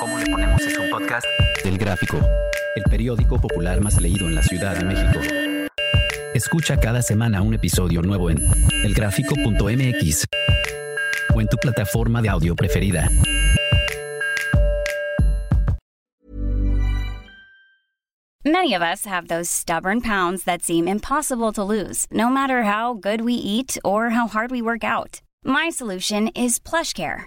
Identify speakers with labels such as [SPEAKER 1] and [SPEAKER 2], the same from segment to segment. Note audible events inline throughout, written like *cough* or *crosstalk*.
[SPEAKER 1] ¿Cómo le ponemos es un podcast? El Gráfico, el periódico popular más leído en la Ciudad de México. Escucha cada semana un episodio nuevo en elgráfico.mx o en tu plataforma de audio preferida.
[SPEAKER 2] Many of us have those stubborn pounds that seem impossible to lose, no matter how good we eat or how hard we work out. My solution is PlushCare.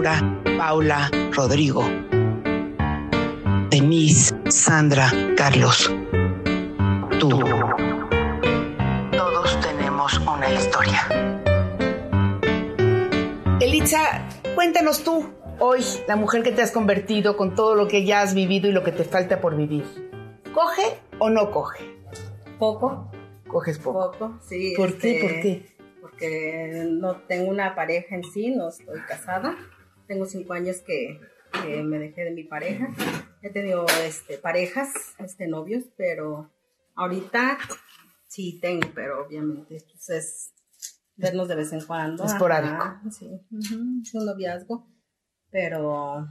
[SPEAKER 3] Laura, Paula, Rodrigo, Denise, Sandra, Carlos. Tú. Todos tenemos una historia. Elitza, cuéntanos tú, hoy, la mujer que te has convertido con todo lo que ya has vivido y lo que te falta por vivir. ¿Coge o no coge?
[SPEAKER 4] Poco,
[SPEAKER 3] Coges poco.
[SPEAKER 4] poco, sí.
[SPEAKER 3] ¿Por qué?
[SPEAKER 4] este,
[SPEAKER 3] ¿Por qué?
[SPEAKER 4] Porque no tengo una pareja en sí, no estoy casada. Tengo cinco años que, que me dejé de mi pareja. He tenido este, parejas, este, novios, pero ahorita sí tengo, pero obviamente pues, es vernos de vez en cuando.
[SPEAKER 3] Esporádico.
[SPEAKER 4] Ajá, sí, es un noviazgo, pero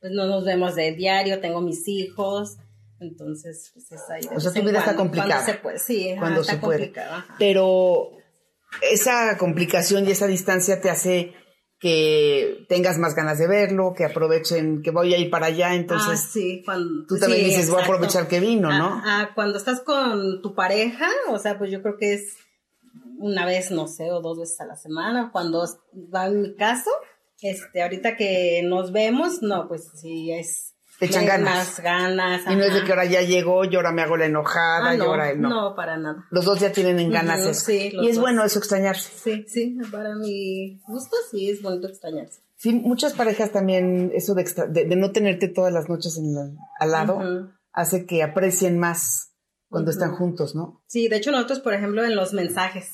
[SPEAKER 4] pues no nos vemos de diario, tengo mis hijos. Entonces, pues es ahí.
[SPEAKER 3] O sea, tu vida está
[SPEAKER 4] cuando, cuando
[SPEAKER 3] complicada.
[SPEAKER 4] se puede, sí, ajá,
[SPEAKER 3] Cuando
[SPEAKER 4] está
[SPEAKER 3] se puede. Pero esa complicación y esa distancia te hace que tengas más ganas de verlo, que aprovechen, que voy a ir para allá, entonces
[SPEAKER 4] ah, sí, cuando
[SPEAKER 3] tú también
[SPEAKER 4] sí,
[SPEAKER 3] dices, voy a aprovechar que vino, ¿no?
[SPEAKER 4] Ah, ah, cuando estás con tu pareja, o sea, pues yo creo que es una vez, no sé, o dos veces a la semana. Cuando va en mi caso, este, ahorita que nos vemos, no, pues sí es.
[SPEAKER 3] Te echan ganas. Y no es de que ahora ya llegó, y ahora me hago la enojada,
[SPEAKER 4] Ah,
[SPEAKER 3] y
[SPEAKER 4] no,
[SPEAKER 3] ahora no.
[SPEAKER 4] no, para nada.
[SPEAKER 3] Los dos ya tienen en ganas eso.
[SPEAKER 4] sí,
[SPEAKER 3] y es
[SPEAKER 4] dos.
[SPEAKER 3] bueno eso extrañarse.
[SPEAKER 4] Sí, sí, para mi gusto sí es bonito extrañarse.
[SPEAKER 3] Sí, muchas parejas también, eso de, extra- de, de no tenerte todas las noches en la- al lado, hace que aprecien más cuando están juntos, ¿no?
[SPEAKER 4] Sí, de hecho nosotros, por ejemplo, en los mensajes,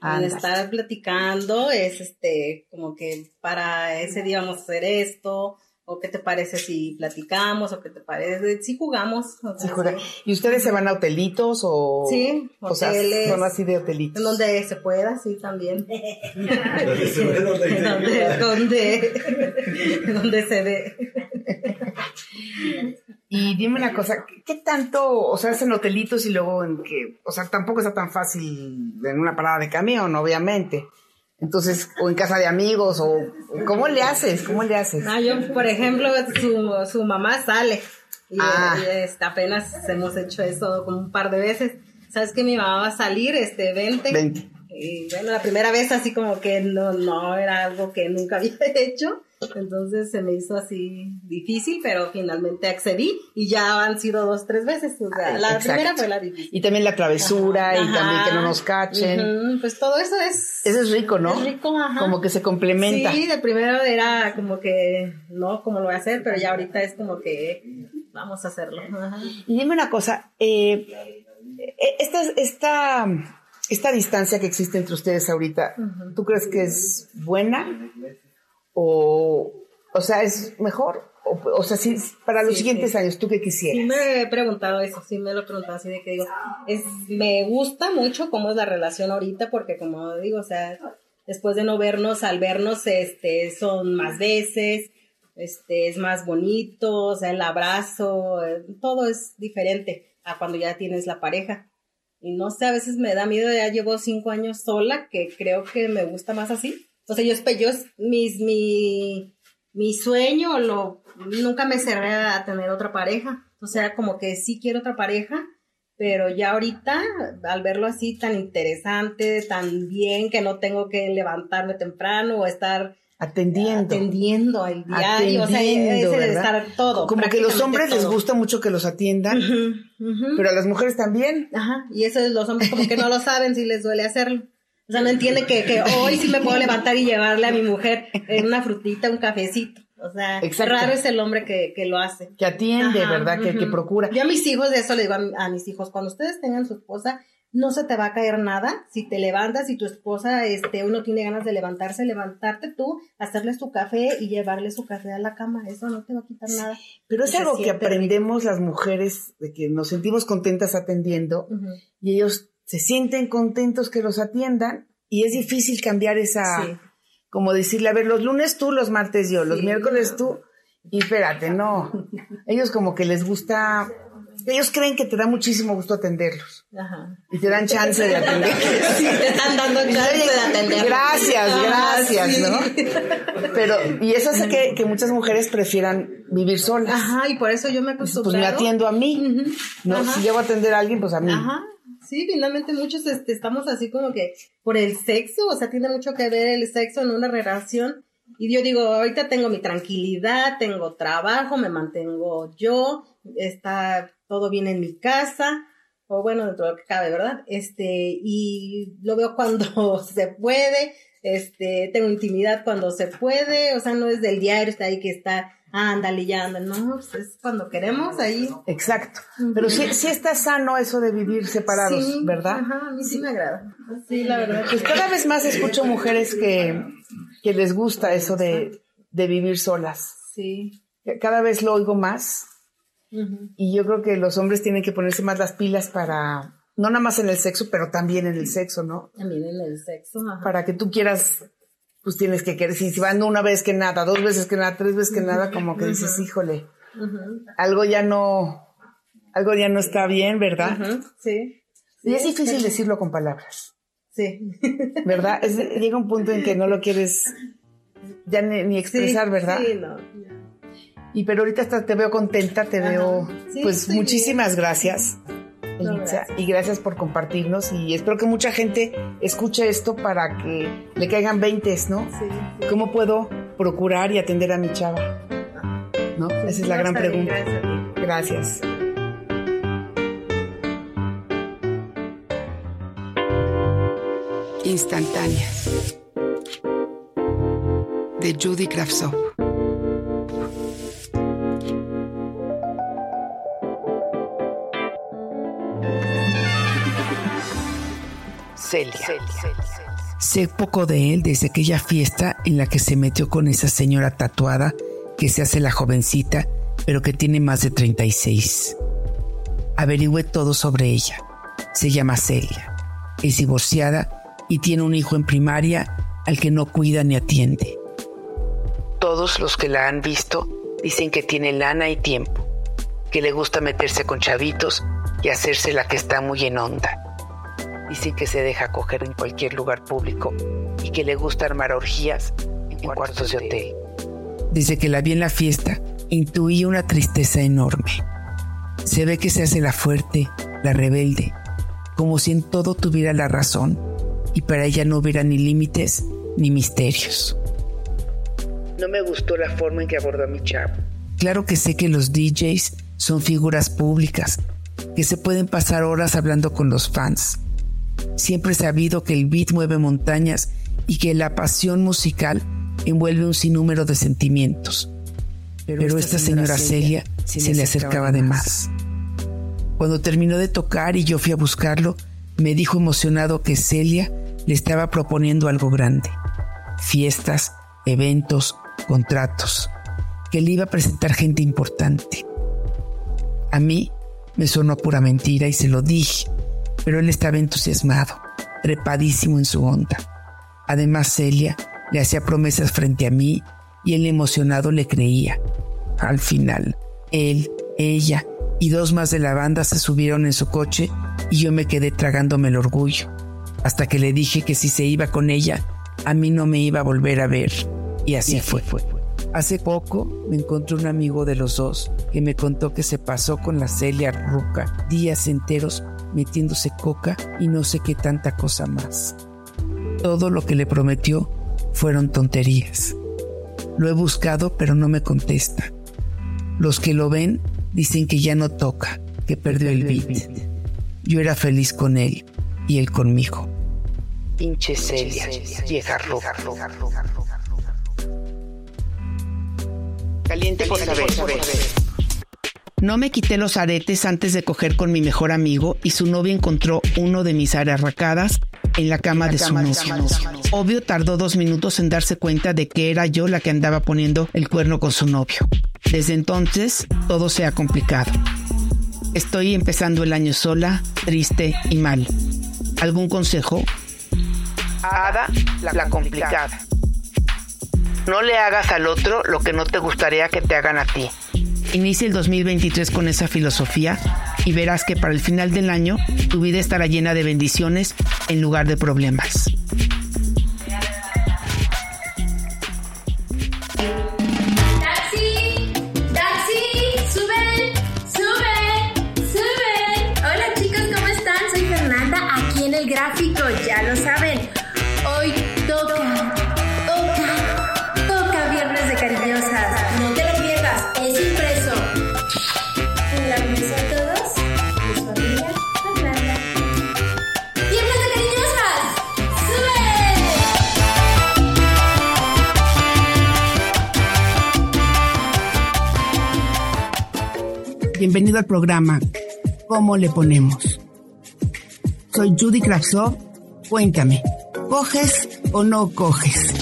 [SPEAKER 4] en
[SPEAKER 3] Ándale.
[SPEAKER 4] estar platicando, es este, como que para ese día vamos a hacer esto, o qué te parece si platicamos, o qué te parece si jugamos. o
[SPEAKER 3] Sí,
[SPEAKER 4] sea,
[SPEAKER 3] juega. ¿Y ustedes se van a hotelitos o...?
[SPEAKER 4] Sí,
[SPEAKER 3] o sea,
[SPEAKER 4] hoteles.
[SPEAKER 3] son así de hotelitos.
[SPEAKER 4] En donde se pueda, sí, también. *laughs* donde, donde, *laughs* donde se dé.
[SPEAKER 3] Y dime una cosa, ¿qué- ¿qué tanto, o sea, hacen hotelitos y luego en que, o sea, tampoco está tan fácil en una parada de camión, obviamente. Entonces, o en casa de amigos, o ¿cómo le haces? ¿Cómo le haces?
[SPEAKER 4] Ah, yo, por ejemplo, su, su mamá sale. Y,
[SPEAKER 3] Ah.
[SPEAKER 4] este, apenas hemos hecho eso como un par de veces. ¿Sabes que mi mamá va a salir? Este, vente.
[SPEAKER 3] Vente.
[SPEAKER 4] Y bueno, la primera vez así como que no, no era algo que nunca había *laughs* hecho. Entonces se me hizo así difícil, pero finalmente accedí y ya han sido dos, tres veces. O sea, la
[SPEAKER 3] Exacto.
[SPEAKER 4] primera fue la difícil.
[SPEAKER 3] Y también la travesura y
[SPEAKER 4] Ajá.
[SPEAKER 3] también que no nos cachen.
[SPEAKER 4] Pues todo eso es...
[SPEAKER 3] Eso es rico, ¿no?
[SPEAKER 4] Es rico, ajá.
[SPEAKER 3] Como que se complementa.
[SPEAKER 4] Sí, de primero era como que no, como lo voy a hacer, pero ya ahorita es como que vamos a hacerlo. Ajá.
[SPEAKER 3] Y dime una cosa, eh, eh, esta, esta, esta distancia que existe entre ustedes ahorita, ¿tú crees que es buena? O, o sea, es mejor? O, o sea, sí, para los
[SPEAKER 4] Sí,
[SPEAKER 3] siguientes
[SPEAKER 4] sí.
[SPEAKER 3] años, ¿tú qué
[SPEAKER 4] Sí
[SPEAKER 3] quisieras?
[SPEAKER 4] me he preguntado eso, sí me lo he preguntado así de que digo, es, me gusta mucho cómo es la relación ahorita porque como digo, o sea, después de no vernos, al vernos, este, son más veces, este, es más bonito, o sea, el abrazo, eh, todo es diferente a cuando ya tienes la pareja. Y no sé, a veces me da miedo, ya llevo cinco años sola, que creo que me gusta más así. O sea, yo, yo es- mis, mi, mi sueño, lo, nunca me cerré a tener otra pareja. O sea, como que sí quiero otra pareja, pero ya ahorita, al verlo así tan interesante, tan bien, que no tengo que levantarme temprano o estar
[SPEAKER 3] atendiendo.
[SPEAKER 4] Atendiendo al diario, o sea, ese estar todo.
[SPEAKER 3] Como que los hombres les gusta mucho que los atiendan, pero a las mujeres también.
[SPEAKER 4] Ajá, y eso los hombres como que no lo saben si les duele hacerlo. O sea, no entiende que, que *laughs* hoy sí me puedo levantar y llevarle a mi mujer una frutita, un cafecito. O sea, raro es el hombre que, que lo hace.
[SPEAKER 3] Que atiende, ¿verdad? que, que, procura.
[SPEAKER 4] Yo a mis hijos, de eso le digo a, a, mis hijos, cuando ustedes tengan su esposa, no se te va a caer nada. Si te levantas y tu esposa, este, uno tiene ganas de levantarse, levantarte tú, hacerle su café y llevarle su café a la cama. Eso no te va a quitar nada.
[SPEAKER 3] Pero es algo que aprendemos las mujeres, de que nos sentimos contentas atendiendo y ellos se sienten contentos que los atiendan y es difícil cambiar esa, como decirle, a ver, los lunes tú, los martes yo, los miércoles tú. Y espérate, no. Ellos como que les gusta ellos creen que te da muchísimo gusto atenderlos. Ajá. Y te dan chance de atender. *laughs*
[SPEAKER 4] Sí, te están dando chance de atenderlos.
[SPEAKER 3] Gracias, gracias, ¿no? Pero, y eso hace que, que, muchas mujeres prefieran vivir solas.
[SPEAKER 4] Ajá, y por eso yo me acostumbro.
[SPEAKER 3] Pues me atiendo a mí. ¿no? Si llevo a atender a alguien, pues a mí.
[SPEAKER 4] Ajá. Sí, finalmente muchos este, estamos así como que por el sexo, o sea, tiene mucho que ver el sexo en una relación. Y yo digo, ahorita tengo mi tranquilidad, tengo trabajo, me mantengo yo, está todo bien en mi casa, o bueno, dentro de lo que cabe, ¿verdad? Este, y lo veo cuando *laughs* se puede, este, tengo intimidad cuando se puede, o sea, no es del diario, está ahí que está, ándale, ya anda, no, pues es cuando queremos ahí.
[SPEAKER 3] Exacto. Pero sí, sí está sano eso de vivir separados, ¿verdad?
[SPEAKER 4] Ajá, a mí sí me agrada. Sí, la verdad.
[SPEAKER 3] Pues cada vez más escucho mujeres que, que les gusta eso de, de vivir solas.
[SPEAKER 4] Sí.
[SPEAKER 3] Cada vez lo oigo más y yo creo que los hombres tienen que ponerse más las pilas para, no nada más en el sexo, pero también en el sexo, ¿no?
[SPEAKER 4] También en el sexo.
[SPEAKER 3] Para que tú quieras, pues tienes que querer, si van una vez que nada, dos veces que nada, tres veces que nada, como que dices, híjole, algo ya no, algo ya no está bien, ¿verdad?
[SPEAKER 4] Sí.
[SPEAKER 3] Y es difícil decirlo con palabras.
[SPEAKER 4] Sí.
[SPEAKER 3] ¿Verdad? llega un punto en que no lo quieres ya ni, expresar, ¿verdad?
[SPEAKER 4] Sí, no.
[SPEAKER 3] Y pero ahorita hasta te veo contenta, te veo, pues muchísimas gracias. Y gracias por compartirnos y espero que mucha gente escuche esto para que le caigan veintes, ¿no?
[SPEAKER 4] Sí,
[SPEAKER 3] ¿Cómo puedo procurar y atender a mi chava? ¿No? Esa es la gran pregunta. Gracias. Instantáneas de Judy Kravtsov. Sé poco de él desde aquella fiesta en la que se metió con esa señora tatuada que se hace la jovencita, pero que tiene más de 36. Averigüé todo sobre ella. Se llama Celia. Es divorciada y tiene un hijo en primaria al que no cuida ni atiende. Todos los que la han visto dicen que tiene lana y tiempo, que le gusta meterse con chavitos y hacerse la que está muy en onda Dicen que se deja coger en cualquier lugar público y que le gusta armar orgías en, cuartos de hotel. Desde que la vi en la fiesta, intuí una tristeza enorme. Se ve que se hace la fuerte, la rebelde, como si en todo tuviera la razón y para ella no hubiera ni límites ni misterios. No me gustó la forma en que abordó a mi chavo. Claro que sé que los DJs son figuras públicas, que se pueden pasar horas hablando con los fans, Siempre he sabido que el beat mueve montañas y que la pasión musical envuelve un sinnúmero de sentimientos. Pero, esta, señora, Celia, se, le acercaba de más. Cuando terminó de tocar y yo fui a buscarlo, me dijo emocionado que Celia le estaba proponiendo algo grande. Fiestas, eventos, contratos. Que le iba a presentar gente importante. A mí me sonó pura mentira y se lo dije pero él estaba entusiasmado, trepadísimo en su onda. Además, Celia le hacía promesas frente a mí y él emocionado le creía. Al final, él, ella y dos más de la banda se subieron en su coche y yo me quedé tragándome el orgullo, hasta que le dije que si se iba con ella, a mí no me iba a volver a ver. Y así, fue. fue. Hace poco me encontré un amigo de los dos que me contó que se pasó con la Celia Ruca días enteros metiéndose coca y no sé qué tanta cosa más. Todo lo que le prometió fueron tonterías. Lo he buscado pero no me contesta. Los que lo ven dicen que ya no toca, que perdió el beat. Yo era feliz con él y él conmigo. Pinche Celia, vieja roja. Caliente por saber. No me quité los aretes antes de coger con mi mejor amigo y su novia encontró uno de mis arracadas en la cama de su novio. Obvio tardó dos minutos en darse cuenta de que era yo la que andaba poniendo el cuerno con su novio. Desde entonces todo se ha complicado. Estoy empezando el año sola, triste y mal. ¿Algún consejo? Ada, la, complicada. No le hagas al otro lo que no te gustaría que te hagan a ti. Inicia el 2023 con esa filosofía y verás que para el final del año tu vida estará llena de bendiciones en lugar de problemas. Bienvenido al programa ¿Cómo le ponemos? Soy Judy Kravsov. Cuéntame, ¿coges o no coges?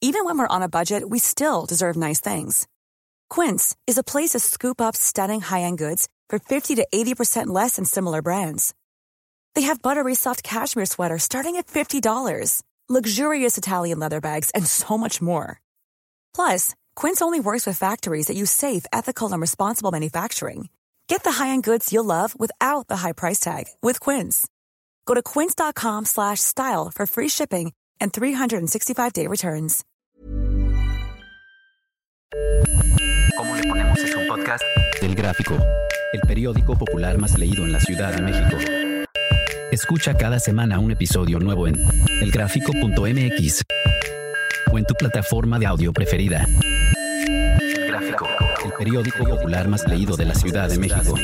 [SPEAKER 5] Even when we're on a budget, we still deserve nice things. Quince is a place to scoop up stunning high-end goods for 50 to 80% less than similar brands. They have buttery soft cashmere sweaters starting at $50, luxurious Italian leather bags, and so much more. Plus, Quince only works with factories that use safe, ethical, and responsible manufacturing. Get the high-end goods you'll love without the high price tag with Quince. Go to quince.com/style for free shipping and 365-day returns.
[SPEAKER 1] ¿Cómo le ponemos es un podcast del Gráfico, el periódico popular más leído en la Ciudad de México. Escucha cada semana un episodio nuevo en elgráfico.mx o en tu plataforma de audio preferida. Gráfico, el periódico popular más leído de la Ciudad de México.